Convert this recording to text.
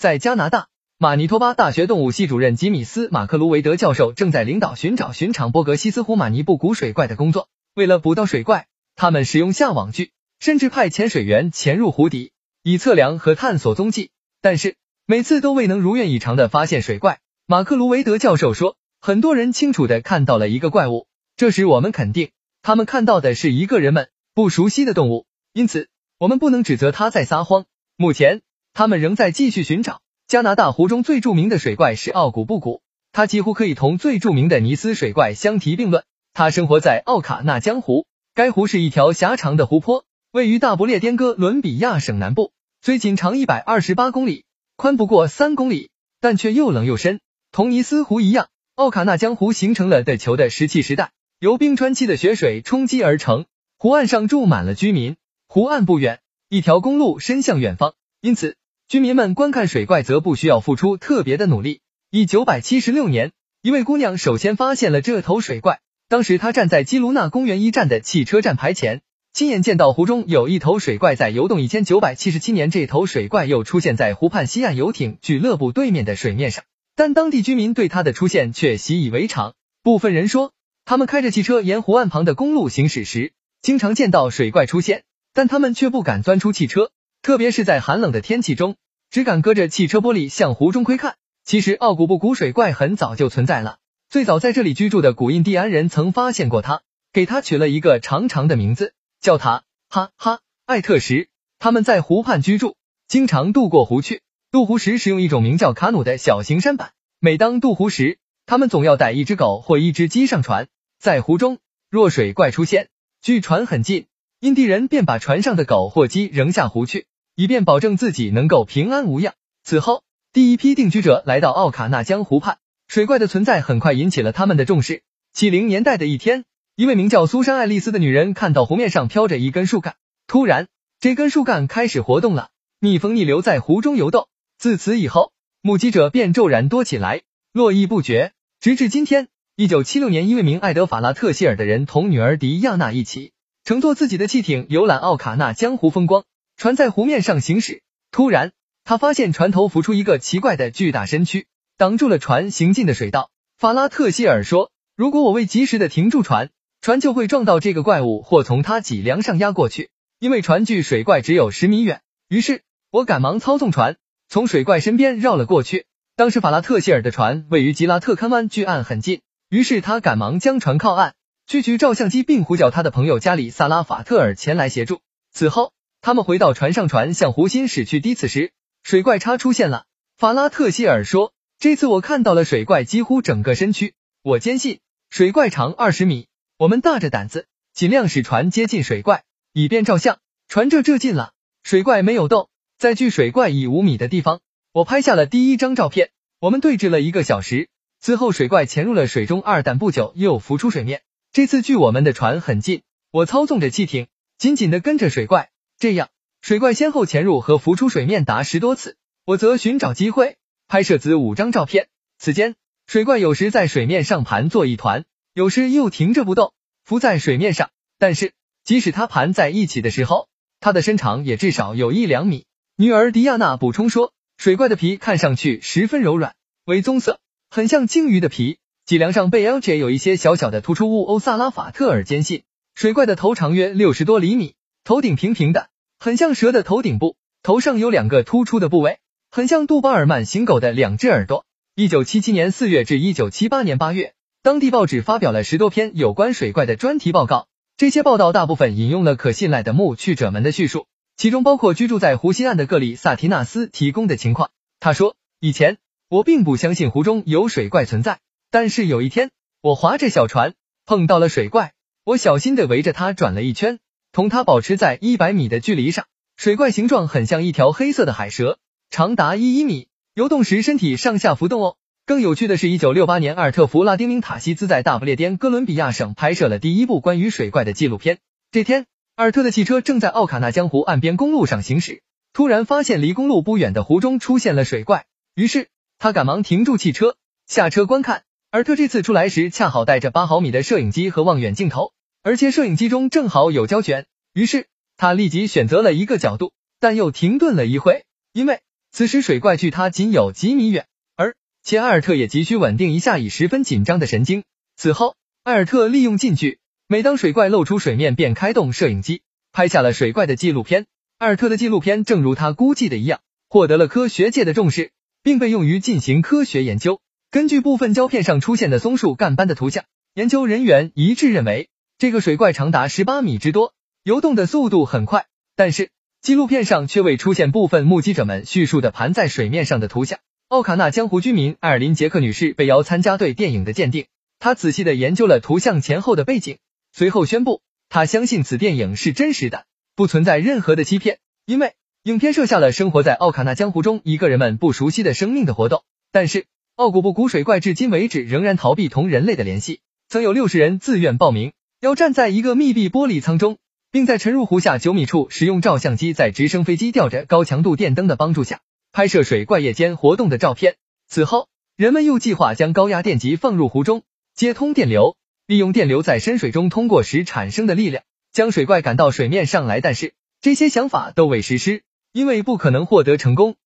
在加拿大马尼托巴大学动物系主任吉米斯·马克卢维德教授正在领导寻找寻常波格西斯湖马尼布谷水怪的工作。为了捕到水怪，他们使用下网具，甚至派潜水员潜入湖底，以测量和探索踪迹。但是每次都未能如愿以偿的发现水怪。马克卢维德教授说，很多人清楚的看到了一个怪物，这时我们肯定他们看到的是一个人们不熟悉的动物，因此我们不能指责他在撒谎。目前。他们仍在继续寻找。加拿大湖中最著名的水怪是奥古布古，它几乎可以同最著名的尼斯水怪相提并论。它生活在奥卡纳江湖，该湖是一条狭长的湖泊，位于大不列颠哥伦比亚省南部，虽仅长一百二十八公里，宽不过三公里，但却又冷又深。同尼斯湖一样，奥卡纳江湖形成了的球的石器时代，由冰川期的雪水冲击而成。湖岸上住满了居民，湖岸不远，一条公路伸向远方，因此。居民们观看水怪则不需要付出特别的努力。一九百七十六年，一位姑娘首先发现了这头水怪。当时她站在基卢纳公园一站的汽车站牌前，亲眼见到湖中有一头水怪在游动。一千九百七十七年，这头水怪又出现在湖畔西岸游艇俱乐部对面的水面上，但当地居民对它的出现却习以为常。部分人说，他们开着汽车沿湖岸旁的公路行驶时，经常见到水怪出现，但他们却不敢钻出汽车。特别是在寒冷的天气中，只敢隔着汽车玻璃向湖中窥看。其实奥古布古水怪很早就存在了，最早在这里居住的古印第安人曾发现过它，给它取了一个长长的名字，叫它哈哈艾特什。他们在湖畔居住，经常渡过湖去。渡湖时使用一种名叫卡努的小型舢板。每当渡湖时，他们总要带一只狗或一只鸡上船。在湖中，若水怪出现，距船很近，印第人便把船上的狗或鸡扔下湖去。以便保证自己能够平安无恙。此后，第一批定居者来到奥卡纳江湖畔，水怪的存在很快引起了他们的重视。七零年代的一天，一位名叫苏珊·爱丽丝的女人看到湖面上飘着一根树干，突然，这根树干开始活动了，蜜蜂逆流在湖中游动。自此以后，目击者便骤然多起来，络绎不绝，直至今天。一九七六年，一位名艾德法拉特希尔的人同女儿迪亚娜一起乘坐自己的汽艇游览奥卡纳江湖风光。船在湖面上行驶，突然他发现船头浮出一个奇怪的巨大身躯，挡住了船行进的水道。法拉特希尔说：“如果我未及时的停住船，船就会撞到这个怪物，或从它脊梁上压过去。因为船距水怪只有十米远，于是我赶忙操纵船从水怪身边绕了过去。当时法拉特希尔的船位于吉拉特堪湾距岸很近，于是他赶忙将船靠岸，去取照相机，并呼叫他的朋友加里萨拉法特尔前来协助。此后。”他们回到船上，船向湖心驶去。低此时，水怪叉出现了。法拉特希尔说：“这次我看到了水怪几乎整个身躯。我坚信水怪长二十米。我们大着胆子，尽量使船接近水怪，以便照相。船这这近了，水怪没有动，在距水怪已五米的地方，我拍下了第一张照片。我们对峙了一个小时，此后水怪潜入了水中二，但不久又浮出水面。这次距我们的船很近，我操纵着汽艇，紧紧的跟着水怪。”这样，水怪先后潜入和浮出水面达十多次，我则寻找机会拍摄子五张照片。此间，水怪有时在水面上盘坐一团，有时又停着不动，浮在水面上。但是，即使它盘在一起的时候，它的身长也至少有一两米。女儿迪亚娜补充说，水怪的皮看上去十分柔软，为棕色，很像鲸鱼的皮。脊梁上被 LJ 有一些小小的突出物。欧萨拉法特尔坚信，水怪的头长约六十多厘米。头顶平平的，很像蛇的头顶部，头上有两个突出的部位，很像杜巴尔曼型狗的两只耳朵。一九七七年四月至一九七八年八月，当地报纸发表了十多篇有关水怪的专题报告，这些报道大部分引用了可信赖的目去者们的叙述，其中包括居住在湖西岸的格里萨提纳斯提供的情况。他说：“以前我并不相信湖中有水怪存在，但是有一天，我划着小船碰到了水怪，我小心的围着它转了一圈。”同它保持在一百米的距离上，水怪形状很像一条黑色的海蛇，长达一一米，游动时身体上下浮动哦。更有趣的是，一九六八年，阿尔特弗拉丁明塔西兹在大不列颠哥伦比亚省拍摄了第一部关于水怪的纪录片。这天，阿尔特的汽车正在奥卡纳江湖岸边公路上行驶，突然发现离公路不远的湖中出现了水怪，于是他赶忙停住汽车，下车观看。阿尔特这次出来时，恰好带着八毫米的摄影机和望远镜头。而且摄影机中正好有胶卷，于是他立即选择了一个角度，但又停顿了一会，因为此时水怪距他仅有几米远，而且埃尔特也急需稳定一下已十分紧张的神经。此后，埃尔特利用近距，每当水怪露出水面，便开动摄影机拍下了水怪的纪录片。埃尔特的纪录片正如他估计的一样，获得了科学界的重视，并被用于进行科学研究。根据部分胶片上出现的松树干斑的图像，研究人员一致认为，这个水怪长达十八米之多，游动的速度很快。但是纪录片上却未出现部分目击者们叙述的盘在水面上的图像。奥卡纳江湖居民艾尔琳杰克女士被邀参加对电影的鉴定，她仔细的研究了图像前后的背景，随后宣布，她相信此电影是真实的，不存在任何的欺骗，因为影片设下了生活在奥卡纳江湖中一个人们不熟悉的生命的活动。但是。奥古布古水怪至今为止仍然逃避同人类的联系，曾有六十人自愿报名，要站在一个密闭玻璃舱中，并在沉入湖下九米处，使用照相机在直升飞机吊着高强度电灯的帮助下拍摄水怪夜间活动的照片。此后，人们又计划将高压电极放入湖中，接通电流，利用电流在深水中通过时产生的力量，将水怪赶到水面上来。但是这些想法都未实施，因为不可能获得成功。